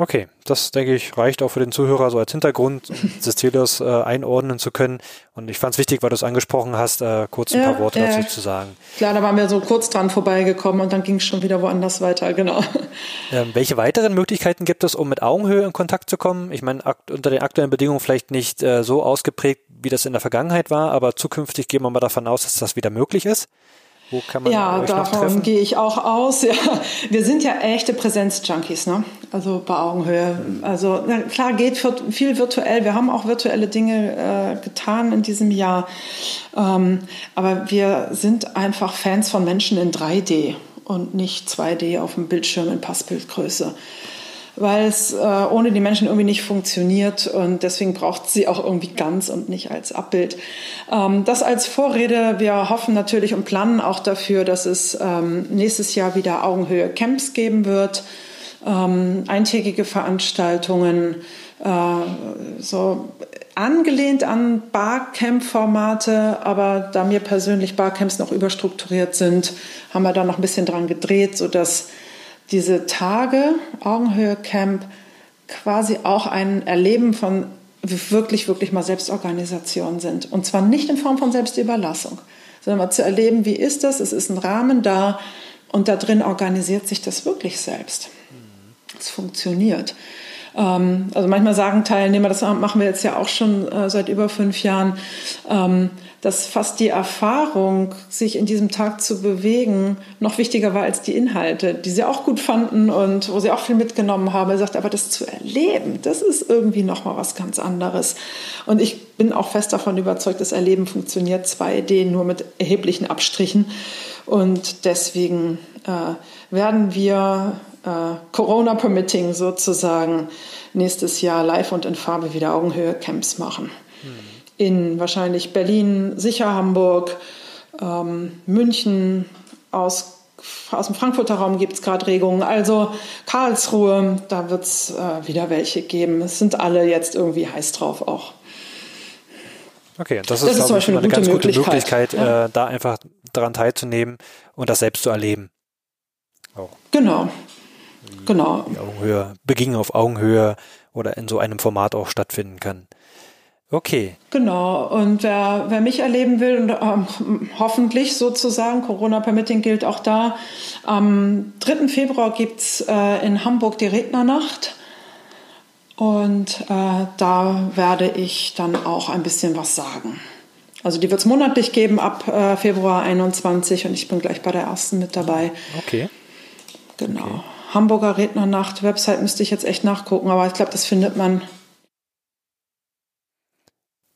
Okay, das denke ich reicht auch für den Zuhörer so als Hintergrund, um Cecilius äh, einordnen zu können. Und ich fand es wichtig, weil du es angesprochen hast, äh, kurz ein ja, paar Worte dazu zu sagen. Klar, da waren wir so kurz dran vorbeigekommen und dann ging es schon wieder woanders weiter, genau. Ähm, welche weiteren Möglichkeiten gibt es, um mit Augenhöhe in Kontakt zu kommen? Ich meine, unter den aktuellen Bedingungen vielleicht nicht äh, so ausgeprägt, wie das in der Vergangenheit war, aber zukünftig gehen wir mal davon aus, dass das wieder möglich ist. Wo kann man ja, davon gehe ich auch aus. Ja. Wir sind ja echte Präsenz-Junkies, ne? also bei Augenhöhe. Also na, klar geht viel virtuell. Wir haben auch virtuelle Dinge äh, getan in diesem Jahr. Ähm, aber wir sind einfach Fans von Menschen in 3D und nicht 2D auf dem Bildschirm in Passbildgröße weil es äh, ohne die Menschen irgendwie nicht funktioniert und deswegen braucht sie auch irgendwie ganz und nicht als Abbild. Ähm, das als Vorrede. Wir hoffen natürlich und planen auch dafür, dass es ähm, nächstes Jahr wieder Augenhöhe Camps geben wird, ähm, eintägige Veranstaltungen, äh, so angelehnt an Barcamp-Formate, aber da mir persönlich Barcamps noch überstrukturiert sind, haben wir da noch ein bisschen dran gedreht, sodass diese Tage, Augenhöhe Camp, quasi auch ein Erleben von wirklich, wirklich mal Selbstorganisation sind. Und zwar nicht in Form von Selbstüberlassung, sondern mal zu erleben, wie ist das? Es ist ein Rahmen da und da drin organisiert sich das wirklich selbst. Es funktioniert. Ähm, also manchmal sagen Teilnehmer, das machen wir jetzt ja auch schon äh, seit über fünf Jahren, ähm, dass fast die Erfahrung, sich in diesem Tag zu bewegen, noch wichtiger war als die Inhalte, die sie auch gut fanden und wo sie auch viel mitgenommen haben. Er sagt, aber das zu erleben, das ist irgendwie noch mal was ganz anderes. Und ich bin auch fest davon überzeugt, das Erleben funktioniert 2D nur mit erheblichen Abstrichen. Und deswegen äh, werden wir äh, Corona permitting sozusagen nächstes Jahr live und in Farbe wieder Augenhöhe Camps machen. Mhm in wahrscheinlich Berlin, sicher Hamburg, ähm, München, aus, aus dem Frankfurter Raum gibt es gerade Regungen. Also Karlsruhe, da wird es äh, wieder welche geben. Es sind alle jetzt irgendwie heiß drauf auch. Okay, das ist, das ist zum Beispiel eine, eine ganz gute Möglichkeit, ja. äh, da einfach daran teilzunehmen und das selbst zu erleben. Auch. Genau. Genau. Augenhöhe, Beginn auf Augenhöhe oder in so einem Format auch stattfinden kann. Okay. Genau. Und wer, wer mich erleben will, und ähm, hoffentlich sozusagen, Corona-Permitting gilt auch da, am 3. Februar gibt's äh, in Hamburg die Rednernacht. Und äh, da werde ich dann auch ein bisschen was sagen. Also die wird es monatlich geben ab äh, Februar 21 und ich bin gleich bei der ersten mit dabei. Okay. Genau. Okay. Hamburger Rednernacht, Website müsste ich jetzt echt nachgucken, aber ich glaube, das findet man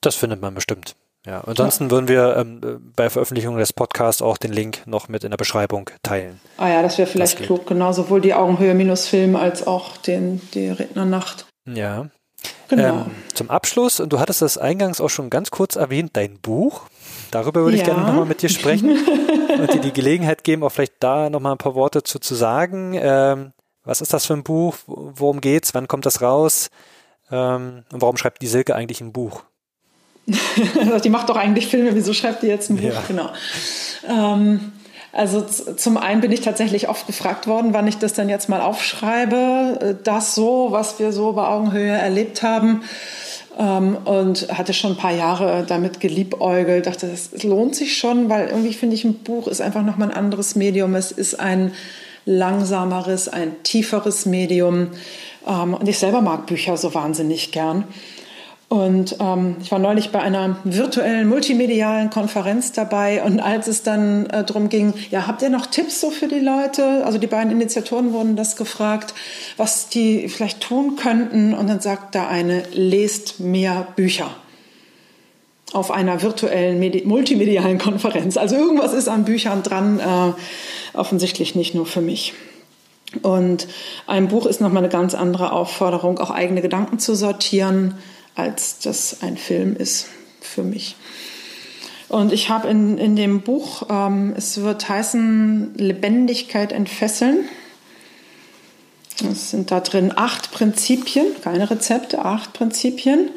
das findet man bestimmt. Ja, ansonsten ja. würden wir ähm, bei Veröffentlichung des Podcasts auch den Link noch mit in der Beschreibung teilen. Ah ja, das wäre vielleicht das klug, genau, sowohl die Augenhöhe minus Film als auch den, die Rednernacht. Ja. Genau. Ähm, zum Abschluss, und du hattest das eingangs auch schon ganz kurz erwähnt, dein Buch. Darüber würde ja. ich gerne nochmal mit dir sprechen und dir die Gelegenheit geben, auch vielleicht da nochmal ein paar Worte zu, zu sagen. Ähm, was ist das für ein Buch? Worum geht's? Wann kommt das raus? Ähm, und warum schreibt die Silke eigentlich ein Buch? die macht doch eigentlich Filme, wieso schreibt die jetzt ein Buch? Ja. Genau. Ähm, also zum einen bin ich tatsächlich oft gefragt worden, wann ich das denn jetzt mal aufschreibe. Äh, das so, was wir so bei Augenhöhe erlebt haben. Ähm, und hatte schon ein paar Jahre damit geliebäugelt, dachte, das lohnt sich schon, weil irgendwie finde ich, ein Buch ist einfach nochmal ein anderes Medium. Es ist ein langsameres, ein tieferes Medium. Ähm, und ich selber mag Bücher so wahnsinnig gern. Und ähm, ich war neulich bei einer virtuellen multimedialen Konferenz dabei und als es dann äh, darum ging, ja, habt ihr noch Tipps so für die Leute? Also die beiden Initiatoren wurden das gefragt, was die vielleicht tun könnten. Und dann sagt da eine, lest mehr Bücher auf einer virtuellen Medi multimedialen Konferenz. Also irgendwas ist an Büchern dran, äh, offensichtlich nicht nur für mich. Und ein Buch ist nochmal eine ganz andere Aufforderung, auch eigene Gedanken zu sortieren als das ein Film ist für mich. Und ich habe in, in dem Buch, ähm, es wird heißen Lebendigkeit entfesseln. Es sind da drin acht Prinzipien, keine Rezepte, acht Prinzipien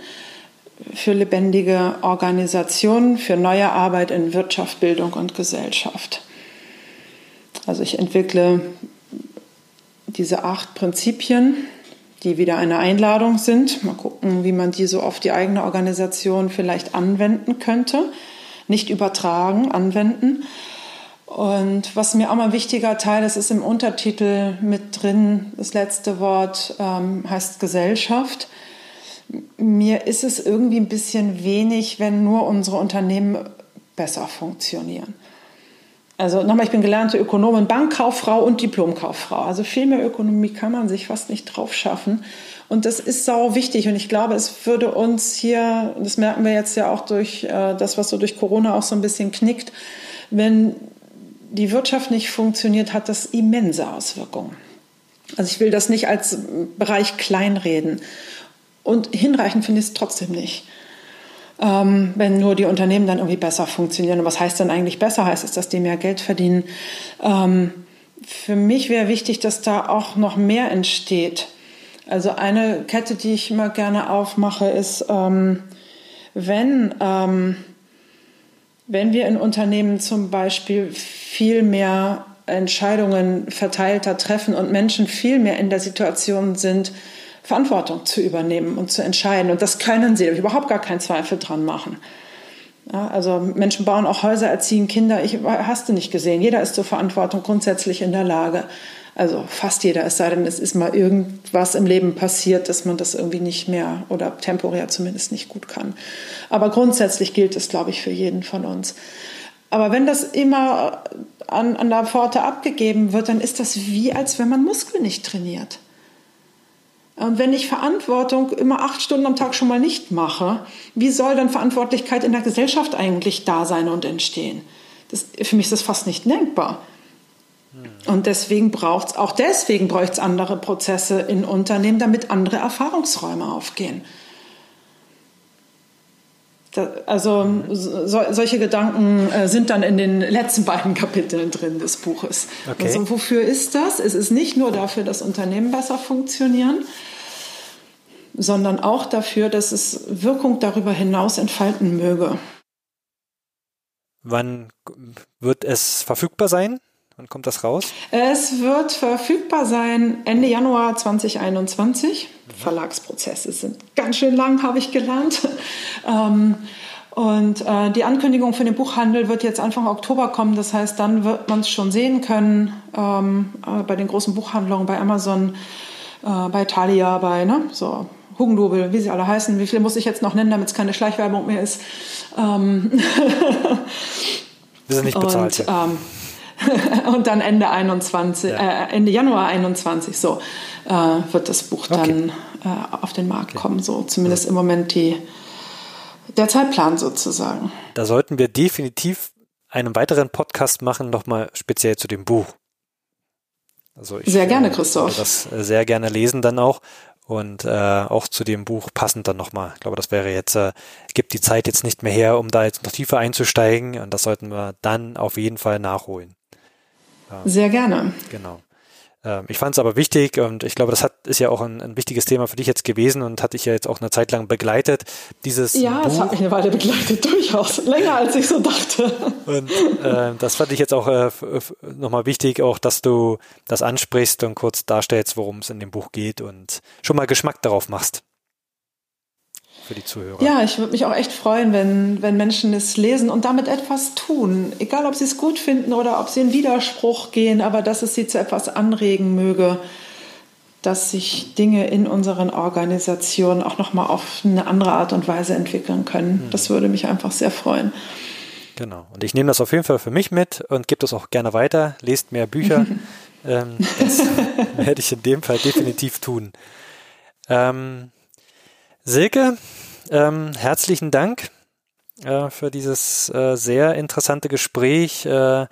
für lebendige Organisationen, für neue Arbeit in Wirtschaft, Bildung und Gesellschaft. Also ich entwickle diese acht Prinzipien die wieder eine Einladung sind. Mal gucken, wie man die so auf die eigene Organisation vielleicht anwenden könnte. Nicht übertragen, anwenden. Und was mir auch mal ein wichtiger Teil ist, ist im Untertitel mit drin, das letzte Wort ähm, heißt Gesellschaft. Mir ist es irgendwie ein bisschen wenig, wenn nur unsere Unternehmen besser funktionieren. Also nochmal, ich bin gelernte Ökonomin, Bankkauffrau und Diplomkauffrau. Also viel mehr Ökonomie kann man sich fast nicht drauf schaffen. Und das ist sau wichtig. Und ich glaube, es würde uns hier, das merken wir jetzt ja auch durch äh, das, was so durch Corona auch so ein bisschen knickt, wenn die Wirtschaft nicht funktioniert, hat das immense Auswirkungen. Also ich will das nicht als Bereich kleinreden. Und hinreichend finde ich es trotzdem nicht. Ähm, wenn nur die Unternehmen dann irgendwie besser funktionieren. Und was heißt denn eigentlich besser? Heißt es, dass die mehr Geld verdienen? Ähm, für mich wäre wichtig, dass da auch noch mehr entsteht. Also eine Kette, die ich immer gerne aufmache, ist, ähm, wenn ähm, wenn wir in Unternehmen zum Beispiel viel mehr Entscheidungen verteilter treffen und Menschen viel mehr in der Situation sind, Verantwortung zu übernehmen und zu entscheiden. Und das können sie, da habe ich überhaupt gar keinen Zweifel dran machen. Ja, also Menschen bauen auch Häuser, erziehen Kinder. Ich hast du nicht gesehen. Jeder ist zur Verantwortung grundsätzlich in der Lage. Also fast jeder, es sei denn, es ist mal irgendwas im Leben passiert, dass man das irgendwie nicht mehr oder temporär zumindest nicht gut kann. Aber grundsätzlich gilt es, glaube ich, für jeden von uns. Aber wenn das immer an, an der Pforte abgegeben wird, dann ist das wie, als wenn man Muskeln nicht trainiert. Und wenn ich Verantwortung immer acht Stunden am Tag schon mal nicht mache, wie soll dann Verantwortlichkeit in der Gesellschaft eigentlich da sein und entstehen? Das, für mich ist das fast nicht denkbar. Und deswegen braucht es, auch deswegen braucht es andere Prozesse in Unternehmen, damit andere Erfahrungsräume aufgehen. Also so, solche Gedanken äh, sind dann in den letzten beiden Kapiteln drin des Buches. Okay. Also wofür ist das? Es ist nicht nur dafür, dass Unternehmen besser funktionieren, sondern auch dafür, dass es Wirkung darüber hinaus entfalten möge. Wann wird es verfügbar sein? Wann kommt das raus? Es wird verfügbar sein Ende Januar 2021. Mhm. Verlagsprozesse sind ganz schön lang, habe ich gelernt. Ähm, und äh, die Ankündigung für den Buchhandel wird jetzt Anfang Oktober kommen. Das heißt, dann wird man es schon sehen können ähm, äh, bei den großen Buchhandlungen, bei Amazon, äh, bei Thalia, bei ne, so Hugendubel, wie sie alle heißen. Wie viele muss ich jetzt noch nennen, damit es keine Schleichwerbung mehr ist? Ähm Wir sind nicht bezahlt. Und, ähm, und dann Ende 21, ja. äh, Ende Januar 21 so äh, wird das Buch dann okay. äh, auf den Markt okay. kommen. So zumindest ja. im Moment die, der Zeitplan sozusagen. Da sollten wir definitiv einen weiteren Podcast machen, nochmal speziell zu dem Buch. Also ich, sehr gerne, Christoph. das sehr gerne lesen dann auch und äh, auch zu dem Buch passend dann nochmal. Ich glaube, das wäre jetzt, äh, gibt die Zeit jetzt nicht mehr her, um da jetzt noch tiefer einzusteigen und das sollten wir dann auf jeden Fall nachholen. Sehr gerne. Genau. Ähm, ich fand es aber wichtig und ich glaube, das hat, ist ja auch ein, ein, wichtiges Thema für dich jetzt gewesen und hat dich ja jetzt auch eine Zeit lang begleitet. Dieses ja, Buch. es hat mich eine Weile begleitet, durchaus. Länger als ich so dachte. Und äh, das fand ich jetzt auch äh, nochmal wichtig, auch dass du das ansprichst und kurz darstellst, worum es in dem Buch geht und schon mal Geschmack darauf machst für die Zuhörer. Ja, ich würde mich auch echt freuen, wenn, wenn Menschen es lesen und damit etwas tun. Egal, ob sie es gut finden oder ob sie in Widerspruch gehen, aber dass es sie zu etwas anregen möge, dass sich Dinge in unseren Organisationen auch nochmal auf eine andere Art und Weise entwickeln können. Mhm. Das würde mich einfach sehr freuen. Genau. Und ich nehme das auf jeden Fall für mich mit und gebe das auch gerne weiter. Lest mehr Bücher. ähm, das werde ich in dem Fall definitiv tun. Ähm, Silke, ähm, herzlichen Dank äh, für dieses äh, sehr interessante Gespräch, äh,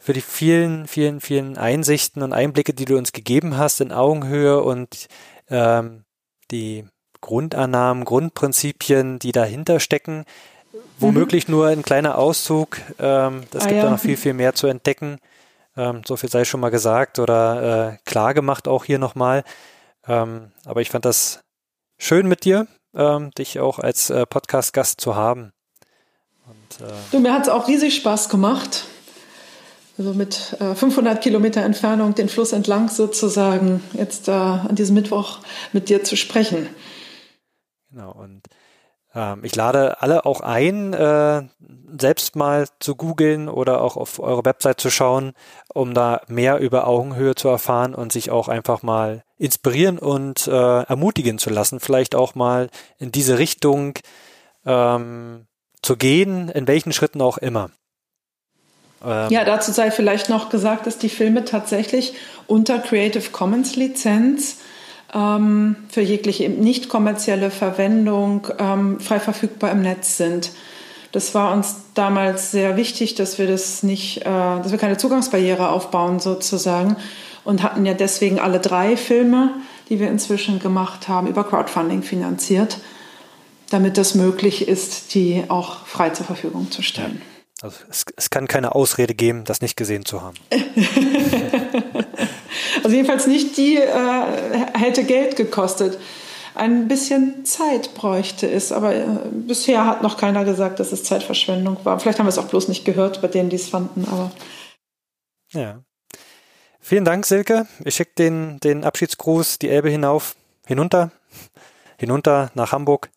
für die vielen, vielen, vielen Einsichten und Einblicke, die du uns gegeben hast in Augenhöhe und ähm, die Grundannahmen, Grundprinzipien, die dahinter stecken. Womöglich mhm. nur ein kleiner Auszug. Ähm, das ah, gibt ja. da noch viel, viel mehr zu entdecken. Ähm, so viel sei schon mal gesagt oder äh, klar gemacht auch hier nochmal. Ähm, aber ich fand das schön mit dir ähm, dich auch als äh, Podcast-Gast zu haben. Und, äh, du, mir hat es auch riesig Spaß gemacht. also mit 500 äh, Kilometer Entfernung den Fluss entlang sozusagen jetzt an diesem Mittwoch mit dir zu sprechen. Genau, und ähm, ich lade alle auch ein, äh, selbst mal zu googeln oder auch auf eure Website zu schauen, um da mehr über Augenhöhe zu erfahren und sich auch einfach mal inspirieren und äh, ermutigen zu lassen, vielleicht auch mal in diese Richtung ähm, zu gehen, in welchen Schritten auch immer. Ähm, ja, dazu sei vielleicht noch gesagt, dass die Filme tatsächlich unter Creative Commons Lizenz ähm, für jegliche nicht kommerzielle Verwendung ähm, frei verfügbar im Netz sind. Das war uns damals sehr wichtig, dass wir das nicht, äh, dass wir keine Zugangsbarriere aufbauen sozusagen und hatten ja deswegen alle drei Filme, die wir inzwischen gemacht haben, über Crowdfunding finanziert, damit das möglich ist, die auch frei zur Verfügung zu stellen. Also es, es kann keine Ausrede geben, das nicht gesehen zu haben. Also jedenfalls nicht die äh, hätte Geld gekostet. Ein bisschen Zeit bräuchte es, aber äh, bisher hat noch keiner gesagt, dass es Zeitverschwendung war. Vielleicht haben wir es auch bloß nicht gehört bei denen, die es fanden, aber. Ja. Vielen Dank, Silke. Ich schicke den, den Abschiedsgruß die Elbe hinauf, hinunter, hinunter nach Hamburg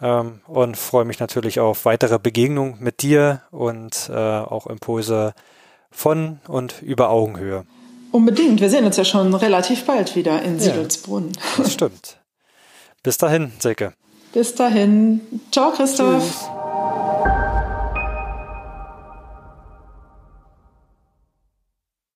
ähm, und freue mich natürlich auf weitere Begegnungen mit dir und äh, auch Impulse von und über Augenhöhe. Unbedingt. Wir sehen uns ja schon relativ bald wieder in Siedelsbrunn. Ja, das stimmt. Bis dahin, Silke. Bis dahin. Ciao, Christoph. Tschüss.